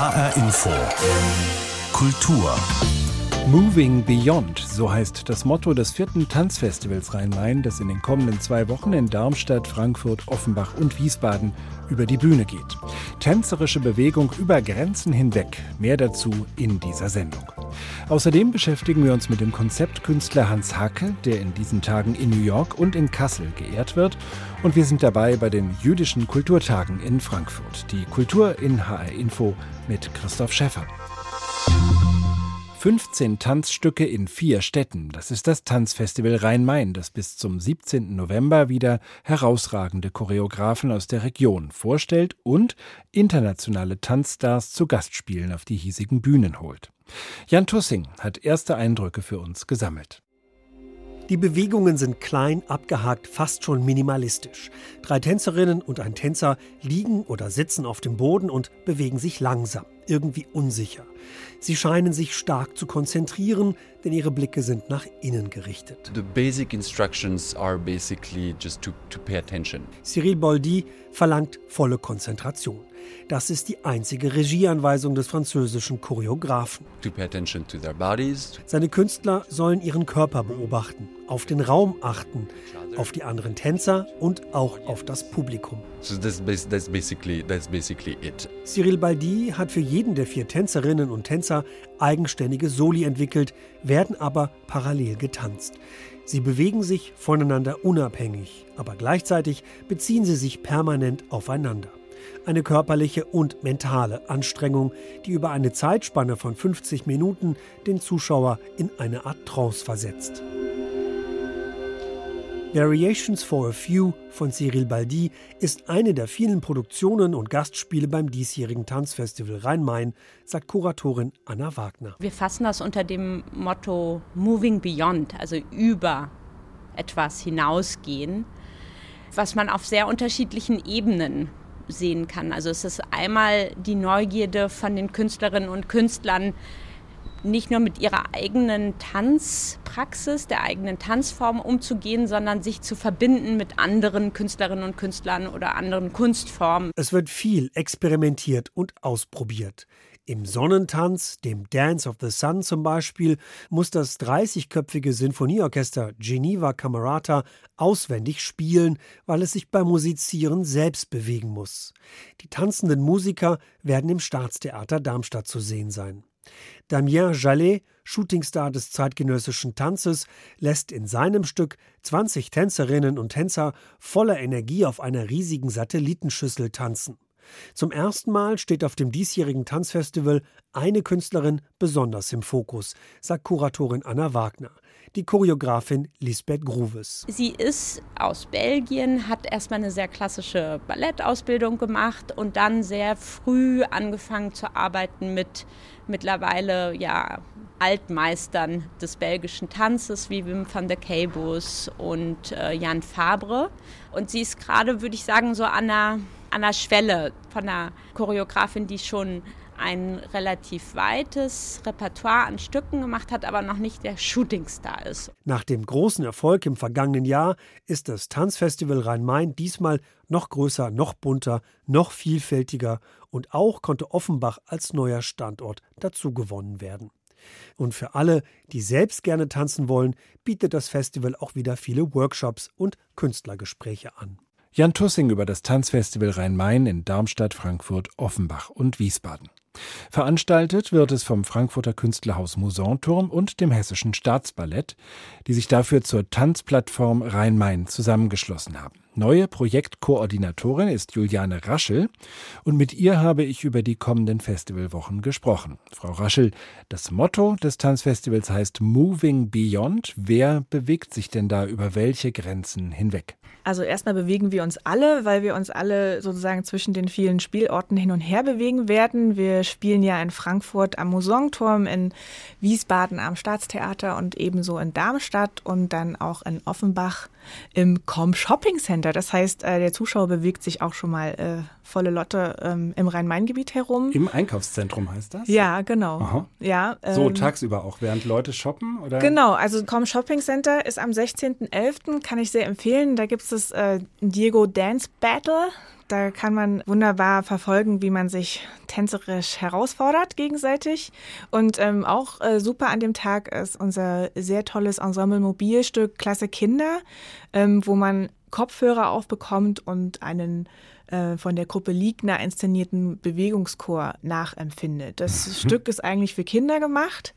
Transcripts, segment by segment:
HR Info. Kultur. Moving Beyond, so heißt das Motto des vierten Tanzfestivals Rhein-Main, das in den kommenden zwei Wochen in Darmstadt, Frankfurt, Offenbach und Wiesbaden über die Bühne geht. Tänzerische Bewegung über Grenzen hinweg. Mehr dazu in dieser Sendung. Außerdem beschäftigen wir uns mit dem Konzeptkünstler Hans Hacke, der in diesen Tagen in New York und in Kassel geehrt wird. Und wir sind dabei bei den jüdischen Kulturtagen in Frankfurt. Die Kultur in HR Info mit Christoph Schäffer. 15 Tanzstücke in vier Städten. Das ist das Tanzfestival Rhein-Main, das bis zum 17. November wieder herausragende Choreografen aus der Region vorstellt und internationale Tanzstars zu Gastspielen auf die hiesigen Bühnen holt. Jan Tussing hat erste Eindrücke für uns gesammelt. Die Bewegungen sind klein, abgehakt, fast schon minimalistisch. Drei Tänzerinnen und ein Tänzer liegen oder sitzen auf dem Boden und bewegen sich langsam, irgendwie unsicher. Sie scheinen sich stark zu konzentrieren, denn ihre Blicke sind nach innen gerichtet. The basic instructions are basically just to, to pay attention. Cyril Boldy verlangt volle Konzentration. Das ist die einzige Regieanweisung des französischen Choreografen. Seine Künstler sollen ihren Körper beobachten, auf den Raum achten, auf die anderen Tänzer und auch auf das Publikum. So that's, that's basically, that's basically it. Cyril Baldi hat für jeden der vier Tänzerinnen und Tänzer eigenständige Soli entwickelt, werden aber parallel getanzt. Sie bewegen sich voneinander unabhängig, aber gleichzeitig beziehen sie sich permanent aufeinander. Eine körperliche und mentale Anstrengung, die über eine Zeitspanne von 50 Minuten den Zuschauer in eine Art Trance versetzt. Variations for a Few von Cyril Baldi ist eine der vielen Produktionen und Gastspiele beim diesjährigen Tanzfestival Rhein-Main, sagt Kuratorin Anna Wagner. Wir fassen das unter dem Motto Moving Beyond, also über etwas hinausgehen, was man auf sehr unterschiedlichen Ebenen sehen kann. Also es ist einmal die Neugierde von den Künstlerinnen und Künstlern, nicht nur mit ihrer eigenen Tanzpraxis, der eigenen Tanzform umzugehen, sondern sich zu verbinden mit anderen Künstlerinnen und Künstlern oder anderen Kunstformen. Es wird viel experimentiert und ausprobiert. Im Sonnentanz, dem Dance of the Sun zum Beispiel, muss das 30-köpfige Sinfonieorchester Geneva Camerata auswendig spielen, weil es sich beim Musizieren selbst bewegen muss. Die tanzenden Musiker werden im Staatstheater Darmstadt zu sehen sein. Damien Jallet, Shootingstar des zeitgenössischen Tanzes, lässt in seinem Stück 20 Tänzerinnen und Tänzer voller Energie auf einer riesigen Satellitenschüssel tanzen. Zum ersten Mal steht auf dem diesjährigen Tanzfestival eine Künstlerin besonders im Fokus, sagt Kuratorin Anna Wagner, die Choreografin Lisbeth Gruves. Sie ist aus Belgien, hat erstmal eine sehr klassische Ballettausbildung gemacht und dann sehr früh angefangen zu arbeiten mit mittlerweile ja Altmeistern des belgischen Tanzes wie Wim van der Keybus und äh, Jan Fabre. Und sie ist gerade, würde ich sagen, so an der an der Schwelle von einer Choreografin, die schon ein relativ weites Repertoire an Stücken gemacht hat, aber noch nicht der Shootingstar ist. Nach dem großen Erfolg im vergangenen Jahr ist das Tanzfestival Rhein-Main diesmal noch größer, noch bunter, noch vielfältiger und auch konnte Offenbach als neuer Standort dazugewonnen werden. Und für alle, die selbst gerne tanzen wollen, bietet das Festival auch wieder viele Workshops und Künstlergespräche an. Jan Tussing über das Tanzfestival Rhein-Main in Darmstadt, Frankfurt, Offenbach und Wiesbaden. Veranstaltet wird es vom Frankfurter Künstlerhaus Musanturm und dem Hessischen Staatsballett, die sich dafür zur Tanzplattform Rhein-Main zusammengeschlossen haben. Neue Projektkoordinatorin ist Juliane Raschel und mit ihr habe ich über die kommenden Festivalwochen gesprochen. Frau Raschel, das Motto des Tanzfestivals heißt Moving Beyond. Wer bewegt sich denn da über welche Grenzen hinweg? Also erstmal bewegen wir uns alle, weil wir uns alle sozusagen zwischen den vielen Spielorten hin und her bewegen werden. Wir spielen ja in Frankfurt am Musanturm, in Wiesbaden am Staatstheater und ebenso in Darmstadt und dann auch in Offenbach im Com Shopping Center. Das heißt, äh, der Zuschauer bewegt sich auch schon mal äh, volle Lotte ähm, im Rhein-Main-Gebiet herum. Im Einkaufszentrum heißt das? Ja, genau. Aha. Ja, ähm, so tagsüber auch, während Leute shoppen? Oder? Genau, also Com Shopping Center ist am 16.11., kann ich sehr empfehlen. Da gibt es das äh, Diego Dance Battle. Da kann man wunderbar verfolgen, wie man sich tänzerisch herausfordert gegenseitig. Und ähm, auch äh, super an dem Tag ist unser sehr tolles Ensemble-Mobilstück Klasse Kinder, ähm, wo man Kopfhörer aufbekommt und einen äh, von der Gruppe Liegner inszenierten Bewegungschor nachempfindet. Das mhm. Stück ist eigentlich für Kinder gemacht.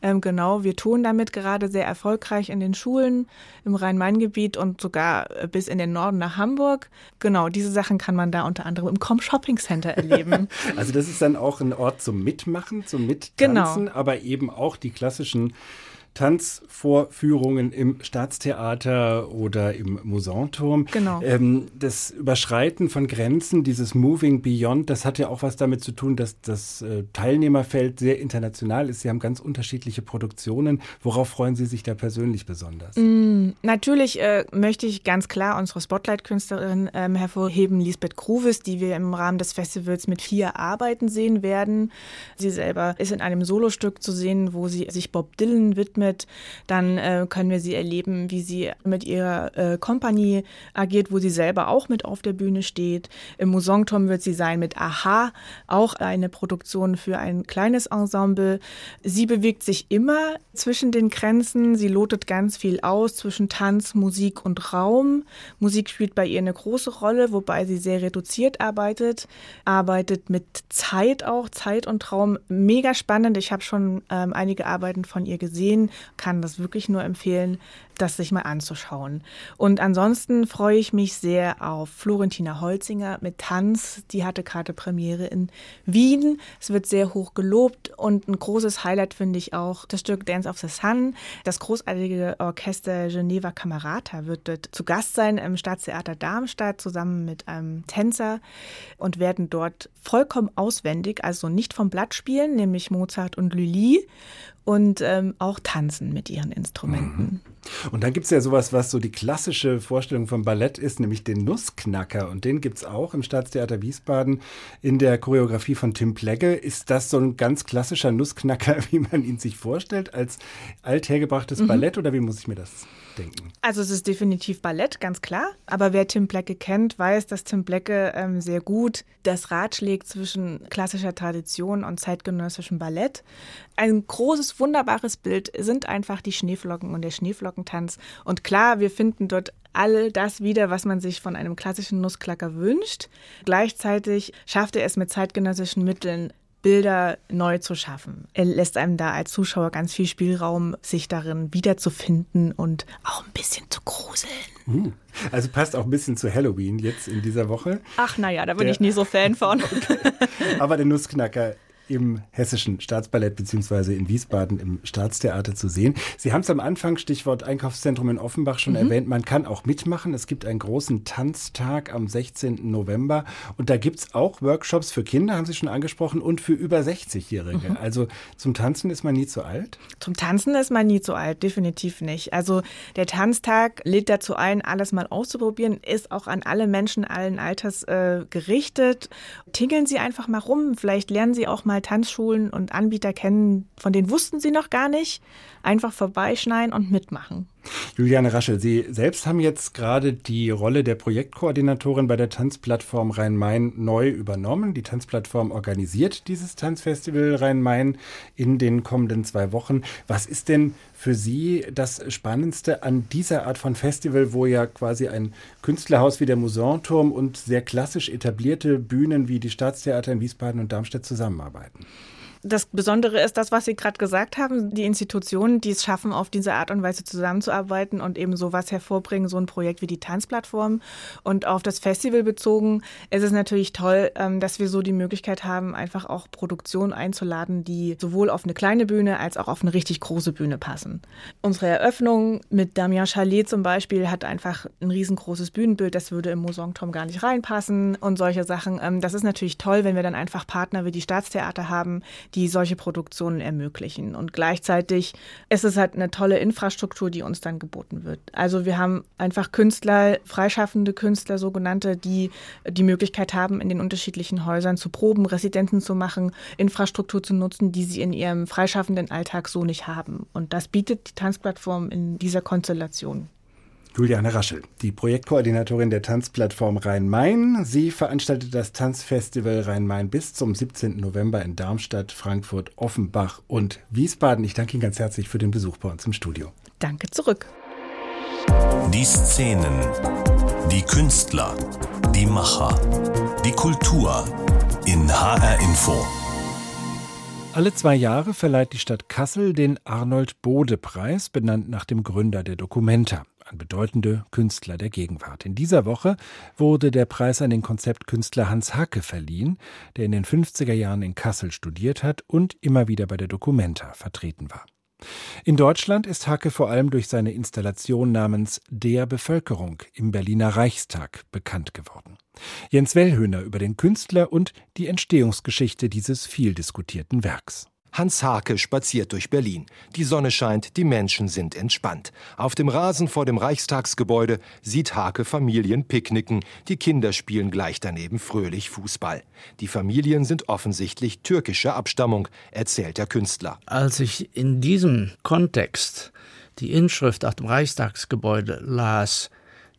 Ähm, genau, wir tun damit gerade sehr erfolgreich in den Schulen im Rhein-Main-Gebiet und sogar äh, bis in den Norden nach Hamburg. Genau, diese Sachen kann man da unter anderem im Com Shopping Center erleben. also das ist dann auch ein Ort zum Mitmachen, zum Mittanzen, genau. aber eben auch die klassischen Tanzvorführungen im Staatstheater oder im Musanturm. Genau. Ähm, das Überschreiten von Grenzen, dieses Moving Beyond, das hat ja auch was damit zu tun, dass das äh, Teilnehmerfeld sehr international ist. Sie haben ganz unterschiedliche Produktionen. Worauf freuen Sie sich da persönlich besonders? Mm, natürlich äh, möchte ich ganz klar unsere Spotlight-Künstlerin ähm, hervorheben, Lisbeth Kruvis, die wir im Rahmen des Festivals mit vier Arbeiten sehen werden. Sie selber ist in einem Solostück zu sehen, wo sie sich Bob Dylan widmet mit. Dann äh, können wir sie erleben, wie sie mit ihrer äh, Kompanie agiert, wo sie selber auch mit auf der Bühne steht. Im Musongturm wird sie sein mit Aha, auch eine Produktion für ein kleines Ensemble. Sie bewegt sich immer zwischen den Grenzen. Sie lotet ganz viel aus zwischen Tanz, Musik und Raum. Musik spielt bei ihr eine große Rolle, wobei sie sehr reduziert arbeitet, arbeitet mit Zeit auch, Zeit und Raum. Mega spannend. Ich habe schon ähm, einige Arbeiten von ihr gesehen kann das wirklich nur empfehlen, das sich mal anzuschauen. Und ansonsten freue ich mich sehr auf Florentina Holzinger mit Tanz. Die hatte gerade Premiere in Wien. Es wird sehr hoch gelobt und ein großes Highlight finde ich auch das Stück Dance of the Sun. Das großartige Orchester Geneva Camerata wird dort zu Gast sein im Staatstheater Darmstadt zusammen mit einem Tänzer und werden dort vollkommen auswendig, also nicht vom Blatt spielen, nämlich Mozart und Lully und ähm, auch tanzen mit ihren Instrumenten. Mhm. Und dann gibt es ja sowas, was so die klassische Vorstellung vom Ballett ist, nämlich den Nussknacker. Und den gibt es auch im Staatstheater Wiesbaden in der Choreografie von Tim Plegge. Ist das so ein ganz klassischer Nussknacker, wie man ihn sich vorstellt, als althergebrachtes mhm. Ballett oder wie muss ich mir das denken? Also es ist definitiv Ballett, ganz klar. Aber wer Tim Plecke kennt, weiß, dass Tim Plecke ähm, sehr gut das Rad schlägt zwischen klassischer Tradition und zeitgenössischem Ballett. Ein großes, wunderbares Bild sind einfach die Schneeflocken und der Schneeflockentanz. Und klar, wir finden dort all das wieder, was man sich von einem klassischen Nussklacker wünscht. Gleichzeitig schafft er es mit zeitgenössischen Mitteln, Bilder neu zu schaffen. Er lässt einem da als Zuschauer ganz viel Spielraum, sich darin wiederzufinden und auch ein bisschen zu gruseln. Uh, also passt auch ein bisschen zu Halloween jetzt in dieser Woche. Ach naja, da bin der, ich nie so Fan von. Okay. Aber der Nussknacker im Hessischen Staatsballett beziehungsweise in Wiesbaden im Staatstheater zu sehen. Sie haben es am Anfang, Stichwort Einkaufszentrum in Offenbach schon mhm. erwähnt, man kann auch mitmachen. Es gibt einen großen Tanztag am 16. November und da gibt es auch Workshops für Kinder, haben Sie schon angesprochen, und für über 60-Jährige. Mhm. Also zum Tanzen ist man nie zu alt? Zum Tanzen ist man nie zu alt, definitiv nicht. Also der Tanztag lädt dazu ein, alles mal auszuprobieren, ist auch an alle Menschen allen Alters äh, gerichtet. Tingeln Sie einfach mal rum, vielleicht lernen Sie auch mal Tanzschulen und Anbieter kennen, von denen wussten sie noch gar nicht. Einfach vorbeischneiden und mitmachen. Juliane Raschel, Sie selbst haben jetzt gerade die Rolle der Projektkoordinatorin bei der Tanzplattform Rhein-Main neu übernommen. Die Tanzplattform organisiert dieses Tanzfestival Rhein-Main in den kommenden zwei Wochen. Was ist denn für Sie das Spannendste an dieser Art von Festival, wo ja quasi ein Künstlerhaus wie der Musanturm und sehr klassisch etablierte Bühnen wie die Staatstheater in Wiesbaden und Darmstadt zusammenarbeiten? Das Besondere ist das, was Sie gerade gesagt haben, die Institutionen, die es schaffen, auf diese Art und Weise zusammenzuarbeiten und eben sowas hervorbringen, so ein Projekt wie die Tanzplattform. Und auf das Festival bezogen ist es natürlich toll, ähm, dass wir so die Möglichkeit haben, einfach auch Produktionen einzuladen, die sowohl auf eine kleine Bühne als auch auf eine richtig große Bühne passen. Unsere Eröffnung mit Damien Chalet zum Beispiel hat einfach ein riesengroßes Bühnenbild, das würde im Mosongturm gar nicht reinpassen und solche Sachen. Ähm, das ist natürlich toll, wenn wir dann einfach Partner wie die Staatstheater haben, die solche Produktionen ermöglichen. Und gleichzeitig ist es halt eine tolle Infrastruktur, die uns dann geboten wird. Also wir haben einfach Künstler, freischaffende Künstler, sogenannte, die die Möglichkeit haben, in den unterschiedlichen Häusern zu proben, Residenzen zu machen, Infrastruktur zu nutzen, die sie in ihrem freischaffenden Alltag so nicht haben. Und das bietet die Tanzplattform in dieser Konstellation. Juliane Raschel, die Projektkoordinatorin der Tanzplattform Rhein-Main. Sie veranstaltet das Tanzfestival Rhein-Main bis zum 17. November in Darmstadt, Frankfurt, Offenbach und Wiesbaden. Ich danke Ihnen ganz herzlich für den Besuch bei uns im Studio. Danke zurück. Die Szenen, die Künstler, die Macher, die Kultur in HR Info. Alle zwei Jahre verleiht die Stadt Kassel den Arnold Bode Preis, benannt nach dem Gründer der Documenta an bedeutende Künstler der Gegenwart. In dieser Woche wurde der Preis an den Konzeptkünstler Hans Hacke verliehen, der in den 50er Jahren in Kassel studiert hat und immer wieder bei der Documenta vertreten war. In Deutschland ist Hacke vor allem durch seine Installation namens Der Bevölkerung im Berliner Reichstag bekannt geworden. Jens Wellhöhner über den Künstler und die Entstehungsgeschichte dieses viel diskutierten Werks. Hans Hake spaziert durch Berlin. Die Sonne scheint, die Menschen sind entspannt. Auf dem Rasen vor dem Reichstagsgebäude sieht Hake Familien picknicken. Die Kinder spielen gleich daneben fröhlich Fußball. Die Familien sind offensichtlich türkischer Abstammung, erzählt der Künstler. Als ich in diesem Kontext die Inschrift auf dem Reichstagsgebäude las,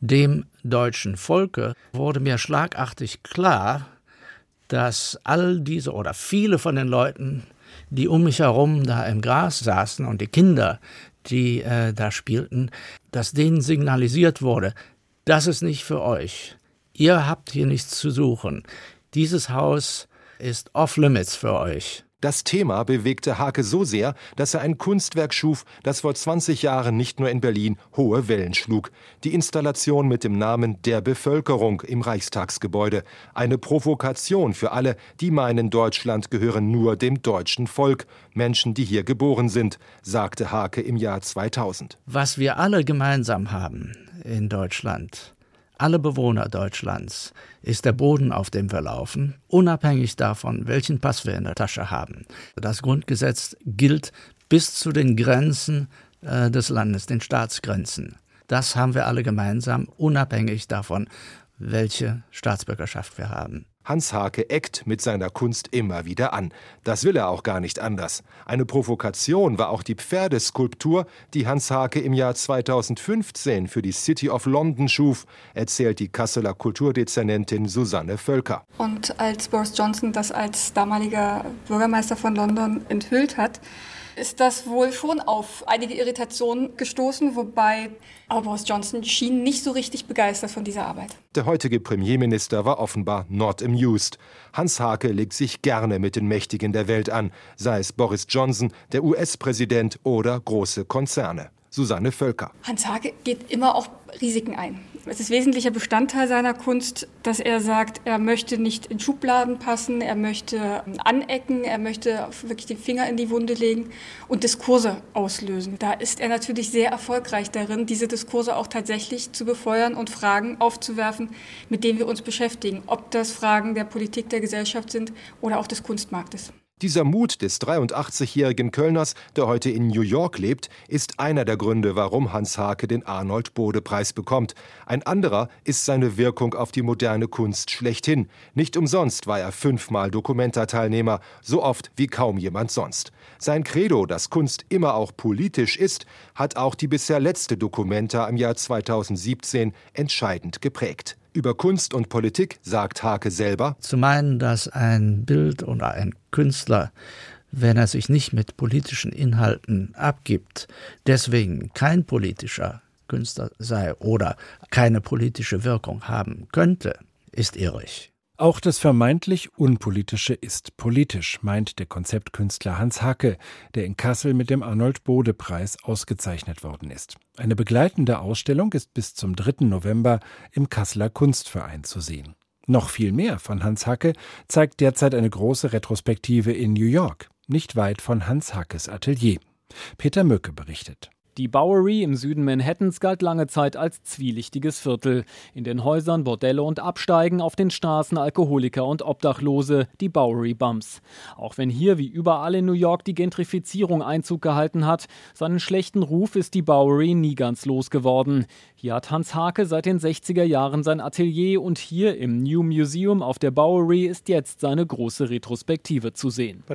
dem deutschen Volke, wurde mir schlagartig klar, dass all diese oder viele von den Leuten die um mich herum da im Gras saßen und die Kinder, die äh, da spielten, dass denen signalisiert wurde, das ist nicht für euch. Ihr habt hier nichts zu suchen. Dieses Haus ist off-limits für euch. Das Thema bewegte Hake so sehr, dass er ein Kunstwerk schuf, das vor 20 Jahren nicht nur in Berlin hohe Wellen schlug. Die Installation mit dem Namen Der Bevölkerung im Reichstagsgebäude. Eine Provokation für alle, die meinen, Deutschland gehöre nur dem deutschen Volk. Menschen, die hier geboren sind, sagte Hake im Jahr 2000. Was wir alle gemeinsam haben in Deutschland, alle Bewohner Deutschlands ist der Boden, auf dem wir laufen, unabhängig davon, welchen Pass wir in der Tasche haben. Das Grundgesetz gilt bis zu den Grenzen äh, des Landes, den Staatsgrenzen. Das haben wir alle gemeinsam, unabhängig davon, welche Staatsbürgerschaft wir haben. Hans Hake eckt mit seiner Kunst immer wieder an. Das will er auch gar nicht anders. Eine Provokation war auch die Pferdeskulptur, die Hans Hake im Jahr 2015 für die City of London schuf, erzählt die Kasseler Kulturdezernentin Susanne Völker. Und als Boris Johnson das als damaliger Bürgermeister von London enthüllt hat, ist das wohl schon auf einige Irritationen gestoßen, wobei aber Boris Johnson schien nicht so richtig begeistert von dieser Arbeit. Der heutige Premierminister war offenbar not amused. Hans Hake legt sich gerne mit den Mächtigen der Welt an, sei es Boris Johnson, der US-Präsident oder große Konzerne. Susanne Völker. Hans Hake geht immer auch Risiken ein. Es ist wesentlicher Bestandteil seiner Kunst, dass er sagt, er möchte nicht in Schubladen passen, er möchte anecken, er möchte wirklich den Finger in die Wunde legen und Diskurse auslösen. Da ist er natürlich sehr erfolgreich darin, diese Diskurse auch tatsächlich zu befeuern und Fragen aufzuwerfen, mit denen wir uns beschäftigen, ob das Fragen der Politik, der Gesellschaft sind oder auch des Kunstmarktes. Dieser Mut des 83-jährigen Kölners, der heute in New York lebt, ist einer der Gründe, warum Hans Hake den Arnold Bode Preis bekommt. Ein anderer ist seine Wirkung auf die moderne Kunst schlechthin. Nicht umsonst war er fünfmal Dokumenta-Teilnehmer, so oft wie kaum jemand sonst. Sein Credo, dass Kunst immer auch politisch ist, hat auch die bisher letzte Dokumenta im Jahr 2017 entscheidend geprägt. Über Kunst und Politik sagt Hake selber. Zu meinen, dass ein Bild oder ein Künstler, wenn er sich nicht mit politischen Inhalten abgibt, deswegen kein politischer Künstler sei oder keine politische Wirkung haben könnte, ist irrig. Auch das vermeintlich Unpolitische ist politisch, meint der Konzeptkünstler Hans Hacke, der in Kassel mit dem Arnold-Bode-Preis ausgezeichnet worden ist. Eine begleitende Ausstellung ist bis zum 3. November im Kasseler Kunstverein zu sehen. Noch viel mehr von Hans Hacke zeigt derzeit eine große Retrospektive in New York, nicht weit von Hans Hackes Atelier. Peter Mücke berichtet. Die Bowery im Süden Manhattans galt lange Zeit als zwielichtiges Viertel. In den Häusern Bordelle und Absteigen, auf den Straßen Alkoholiker und Obdachlose, die Bowery Bumps. Auch wenn hier wie überall in New York die Gentrifizierung Einzug gehalten hat, seinen schlechten Ruf ist die Bowery nie ganz losgeworden. Hier hat Hans Hake seit den 60er Jahren sein Atelier und hier im New Museum auf der Bowery ist jetzt seine große Retrospektive zu sehen.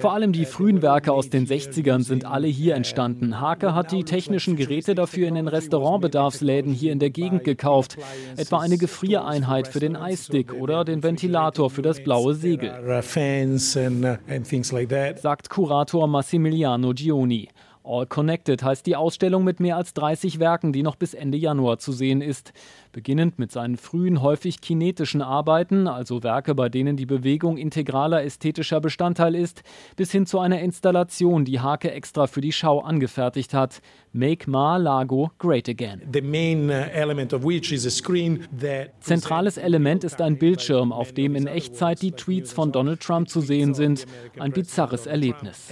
Vor allem die frühen Werke aus den 60ern sind alle hier entstanden. Hake hat die technischen Geräte dafür in den Restaurantbedarfsläden hier in der Gegend gekauft, etwa eine Gefriereinheit für den Eisstick oder den Ventilator für das blaue Segel, sagt Kurator Massimiliano Gioni. All Connected heißt die Ausstellung mit mehr als 30 Werken, die noch bis Ende Januar zu sehen ist. Beginnend mit seinen frühen, häufig kinetischen Arbeiten, also Werke, bei denen die Bewegung integraler ästhetischer Bestandteil ist, bis hin zu einer Installation, die Hake extra für die Schau angefertigt hat. Make Mar-Lago Great Again. Uh, Zentrales Element ist ein Bildschirm, auf dem in Echtzeit die Tweets von Donald Trump zu sehen sind. Ein bizarres Erlebnis.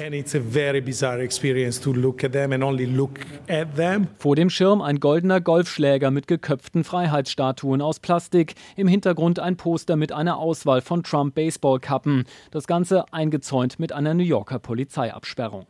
Vor dem Schirm ein goldener Golfschläger mit geköpften Freiheitsstatuen aus Plastik. Im Hintergrund ein Poster mit einer Auswahl von Trump-Baseballkappen. Das Ganze eingezäunt mit einer New Yorker Polizeiabsperrung.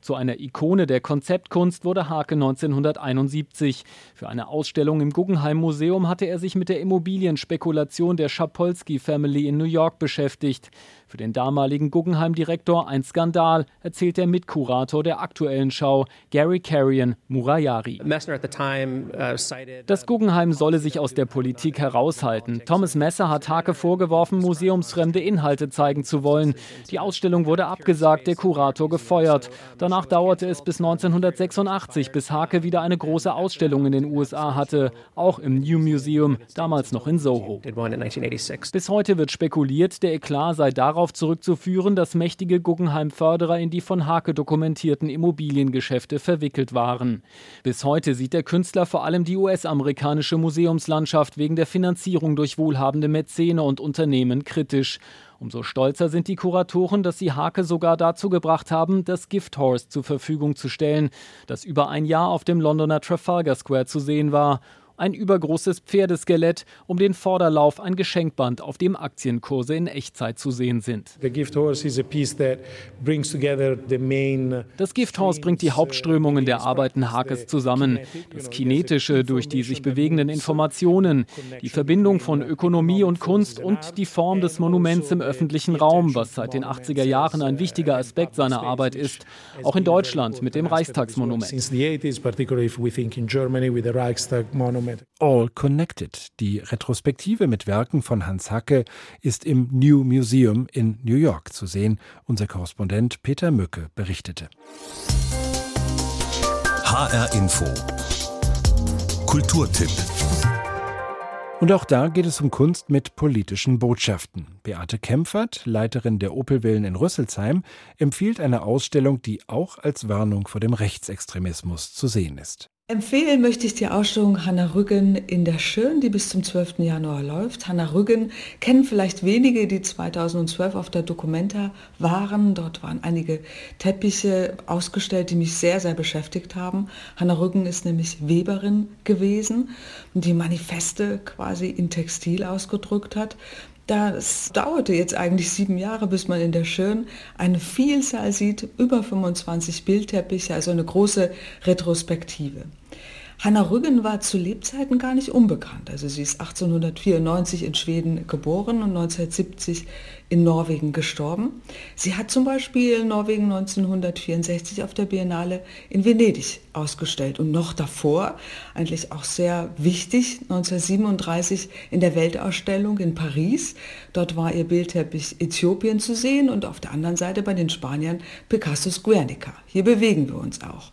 Zu einer Ikone der Konzeptkunst wurde Hake 1971. Für eine Ausstellung im Guggenheim Museum hatte er sich mit der Immobilienspekulation der Schapolsky Family in New York beschäftigt. Für den damaligen Guggenheim-Direktor ein Skandal, erzählt der Mitkurator der aktuellen Schau, Gary Carrion Murayari. Uh, das Guggenheim solle sich aus der Politik heraushalten. Thomas Messer hat Hake vorgeworfen, museumsfremde Inhalte zeigen zu wollen. Die Ausstellung wurde abgesagt, der Kurator gefeuert. Danach dauerte es bis 1986, bis Hake wieder eine große Ausstellung in den USA hatte, auch im New Museum, damals noch in Soho. Bis heute wird spekuliert, der Eklat sei darauf darauf zurückzuführen, dass mächtige Guggenheim-Förderer in die von Hake dokumentierten Immobiliengeschäfte verwickelt waren. Bis heute sieht der Künstler vor allem die US-amerikanische Museumslandschaft wegen der Finanzierung durch wohlhabende Mäzene und Unternehmen kritisch. Umso stolzer sind die Kuratoren, dass sie Hake sogar dazu gebracht haben, das Gift Horse zur Verfügung zu stellen, das über ein Jahr auf dem Londoner Trafalgar Square zu sehen war ein übergroßes Pferdeskelett, um den Vorderlauf ein Geschenkband, auf dem Aktienkurse in Echtzeit zu sehen sind. Das Gifthorse bringt die Hauptströmungen der Arbeiten Hakes zusammen. Das Kinetische durch die sich bewegenden Informationen, die Verbindung von Ökonomie und Kunst und die Form des Monuments im öffentlichen Raum, was seit den 80er Jahren ein wichtiger Aspekt seiner Arbeit ist, auch in Deutschland mit dem Reichstagsmonument. All Connected. Die Retrospektive mit Werken von Hans Hacke ist im New Museum in New York zu sehen. Unser Korrespondent Peter Mücke berichtete. HR Info. Kulturtipp. Und auch da geht es um Kunst mit politischen Botschaften. Beate Kempfert, Leiterin der Opelwillen in Rüsselsheim, empfiehlt eine Ausstellung, die auch als Warnung vor dem Rechtsextremismus zu sehen ist. Empfehlen möchte ich die Ausstellung Hanna Rüggen in der Schön, die bis zum 12. Januar läuft. Hanna Rüggen kennen vielleicht wenige, die 2012 auf der Documenta waren. Dort waren einige Teppiche ausgestellt, die mich sehr, sehr beschäftigt haben. Hanna Rüggen ist nämlich Weberin gewesen, die Manifeste quasi in Textil ausgedrückt hat. Das dauerte jetzt eigentlich sieben Jahre, bis man in der Schön eine Vielzahl sieht, über 25 Bildteppiche, also eine große Retrospektive. Hanna Rüggen war zu Lebzeiten gar nicht unbekannt. Also sie ist 1894 in Schweden geboren und 1970 in Norwegen gestorben. Sie hat zum Beispiel Norwegen 1964 auf der Biennale in Venedig ausgestellt und noch davor, eigentlich auch sehr wichtig, 1937 in der Weltausstellung in Paris. Dort war ihr Bildteppich Äthiopien zu sehen und auf der anderen Seite bei den Spaniern Picassos Guernica. Hier bewegen wir uns auch.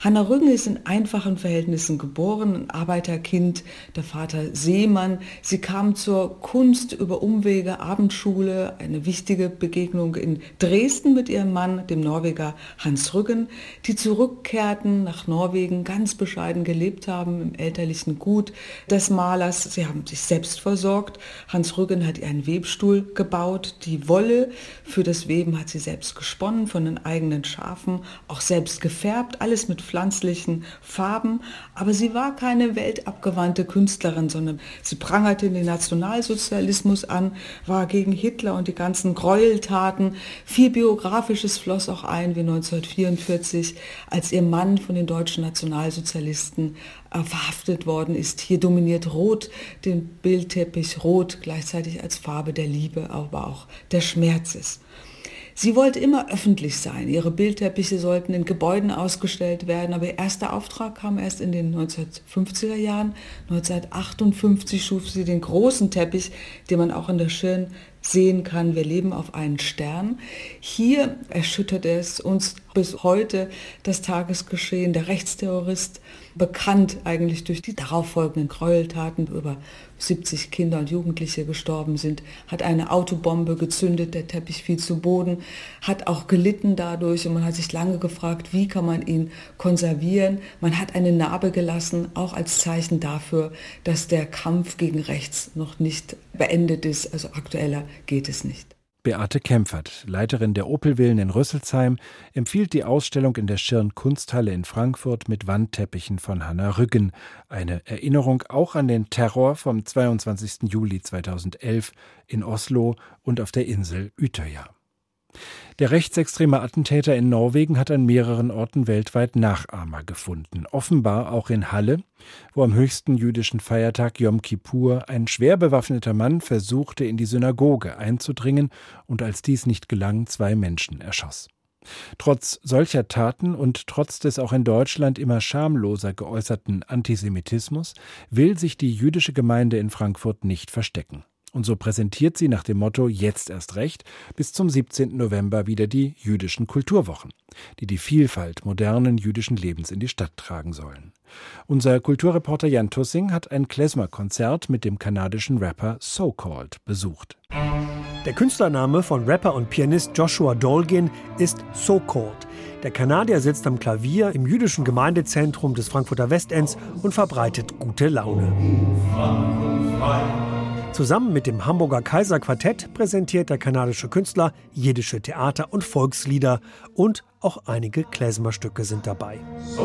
Hanna Rüggen ist in einfachen Verhältnissen geboren, ein Arbeiterkind, der Vater Seemann. Sie kam zur Kunst über Umwege, Abendschule, eine wichtige Begegnung in Dresden mit ihrem Mann, dem Norweger Hans Rüggen, die zurückkehrten nach Norwegen, ganz bescheiden gelebt haben im elterlichen Gut des Malers. Sie haben sich selbst versorgt. Hans Rüggen hat ihr einen Webstuhl gebaut. Die Wolle für das Weben hat sie selbst gesponnen von den eigenen Schafen, auch selbst gefärbt, alles mit pflanzlichen Farben. Aber sie war keine weltabgewandte Künstlerin, sondern sie prangerte den Nationalsozialismus an, war gegen Hitler und die ganzen Gräueltaten. Viel Biografisches floss auch ein, wie 1944, als ihr Mann von den deutschen Nationalsozialisten äh, verhaftet worden ist. Hier dominiert Rot den Bildteppich, Rot gleichzeitig als Farbe der Liebe, aber auch der Schmerzes. Sie wollte immer öffentlich sein. Ihre Bildteppiche sollten in Gebäuden ausgestellt werden, aber ihr erster Auftrag kam erst in den 1950er Jahren. 1958 schuf sie den großen Teppich, den man auch in der Schirn sehen kann, wir leben auf einen Stern. Hier erschüttert es uns bis heute das Tagesgeschehen. Der Rechtsterrorist, bekannt eigentlich durch die darauffolgenden Gräueltaten, über 70 Kinder und Jugendliche gestorben sind, hat eine Autobombe gezündet, der Teppich fiel zu Boden, hat auch gelitten dadurch und man hat sich lange gefragt, wie kann man ihn konservieren. Man hat eine Narbe gelassen, auch als Zeichen dafür, dass der Kampf gegen rechts noch nicht beendet ist, also aktueller geht es nicht. Beate Kempfert, Leiterin der Opelvillen in Rüsselsheim, empfiehlt die Ausstellung in der Schirn Kunsthalle in Frankfurt mit Wandteppichen von Hanna Rüggen. Eine Erinnerung auch an den Terror vom 22. Juli 2011 in Oslo und auf der Insel Utøya. Der rechtsextreme Attentäter in Norwegen hat an mehreren Orten weltweit Nachahmer gefunden. Offenbar auch in Halle, wo am höchsten jüdischen Feiertag Yom Kippur ein schwer bewaffneter Mann versuchte, in die Synagoge einzudringen und als dies nicht gelang, zwei Menschen erschoss. Trotz solcher Taten und trotz des auch in Deutschland immer schamloser geäußerten Antisemitismus will sich die jüdische Gemeinde in Frankfurt nicht verstecken. Und so präsentiert sie nach dem Motto Jetzt erst recht bis zum 17. November wieder die jüdischen Kulturwochen, die die Vielfalt modernen jüdischen Lebens in die Stadt tragen sollen. Unser Kulturreporter Jan Tussing hat ein Klezmer-Konzert mit dem kanadischen Rapper So Called besucht. Der Künstlername von Rapper und Pianist Joshua Dolgin ist So Called. Der Kanadier sitzt am Klavier im jüdischen Gemeindezentrum des Frankfurter Westends und verbreitet gute Laune. Zusammen mit dem Hamburger Kaiserquartett präsentiert der kanadische Künstler jiddische Theater- und Volkslieder und auch einige Klezmerstücke sind dabei. So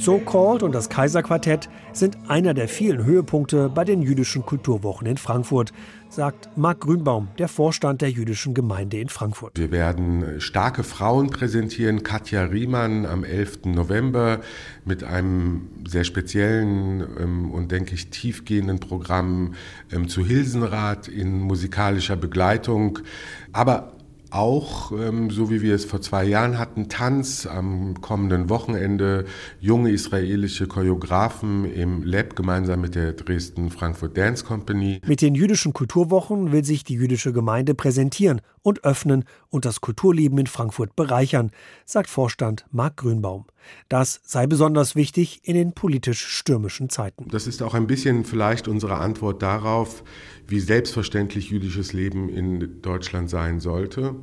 so Called und das Kaiserquartett sind einer der vielen Höhepunkte bei den jüdischen Kulturwochen in Frankfurt, sagt Marc Grünbaum, der Vorstand der jüdischen Gemeinde in Frankfurt. Wir werden starke Frauen präsentieren. Katja Riemann am 11. November mit einem sehr speziellen ähm, und, denke ich, tiefgehenden Programm ähm, zu Hilsenrath in musikalischer Begleitung. Aber auch, ähm, so wie wir es vor zwei Jahren hatten, Tanz am kommenden Wochenende, junge israelische Choreografen im Lab gemeinsam mit der Dresden Frankfurt Dance Company. Mit den jüdischen Kulturwochen will sich die jüdische Gemeinde präsentieren und öffnen und das Kulturleben in Frankfurt bereichern, sagt Vorstand Marc Grünbaum. Das sei besonders wichtig in den politisch stürmischen Zeiten. Das ist auch ein bisschen vielleicht unsere Antwort darauf, wie selbstverständlich jüdisches Leben in Deutschland sein sollte.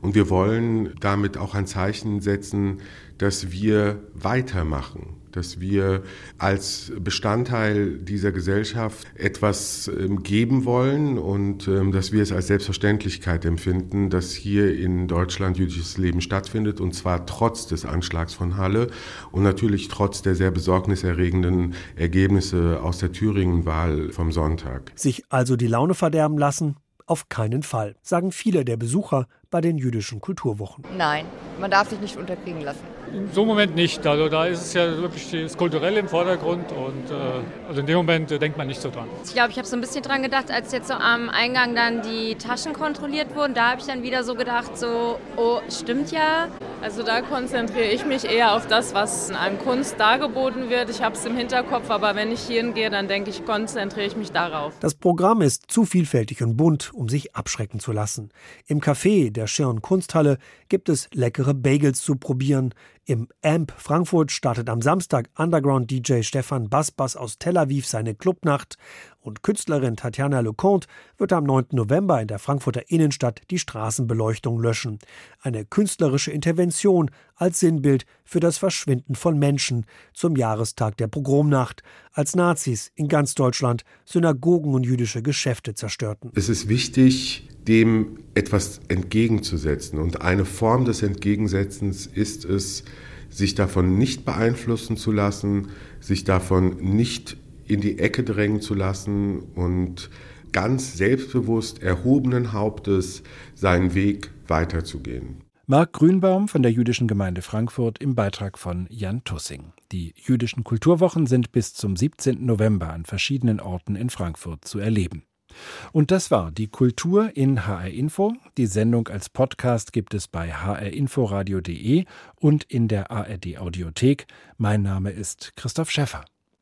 Und wir wollen damit auch ein Zeichen setzen, dass wir weitermachen, dass wir als Bestandteil dieser Gesellschaft etwas ähm, geben wollen und ähm, dass wir es als Selbstverständlichkeit empfinden, dass hier in Deutschland jüdisches Leben stattfindet und zwar trotz des Anschlags von Halle und natürlich trotz der sehr besorgniserregenden Ergebnisse aus der Thüringen-Wahl vom Sonntag. Sich also die Laune verderben lassen? Auf keinen Fall, sagen viele der Besucher bei den jüdischen Kulturwochen. Nein, man darf sich nicht unterkriegen lassen. In so einem Moment nicht. Also da ist es ja wirklich das Kulturelle im Vordergrund und äh, also in dem Moment äh, denkt man nicht so dran. Ich glaube, ich habe so ein bisschen dran gedacht, als jetzt so am Eingang dann die Taschen kontrolliert wurden. Da habe ich dann wieder so gedacht, so, oh, stimmt ja. Also da konzentriere ich mich eher auf das, was einem Kunst dargeboten wird. Ich habe es im Hinterkopf, aber wenn ich hierhin gehe, dann denke ich, konzentriere ich mich darauf. Das Programm ist zu vielfältig und bunt, um sich abschrecken zu lassen. Im Café der Schirn Kunsthalle gibt es leckere Bagels zu probieren. Im Amp Frankfurt startet am Samstag Underground-DJ Stefan Basbas aus Tel Aviv seine Clubnacht und Künstlerin Tatjana Leconte wird am 9. November in der Frankfurter Innenstadt die Straßenbeleuchtung löschen. Eine künstlerische Intervention als Sinnbild für das Verschwinden von Menschen zum Jahrestag der Pogromnacht, als Nazis in ganz Deutschland Synagogen und jüdische Geschäfte zerstörten. Es ist wichtig, dem etwas entgegenzusetzen. Und eine Form des Entgegensetzens ist es, sich davon nicht beeinflussen zu lassen, sich davon nicht in die Ecke drängen zu lassen und ganz selbstbewusst erhobenen Hauptes seinen Weg weiterzugehen. Marc Grünbaum von der Jüdischen Gemeinde Frankfurt im Beitrag von Jan Tussing. Die jüdischen Kulturwochen sind bis zum 17. November an verschiedenen Orten in Frankfurt zu erleben. Und das war die Kultur in HR Info. Die Sendung als Podcast gibt es bei hrinforadio.de und in der ARD Audiothek. Mein Name ist Christoph Schäffer.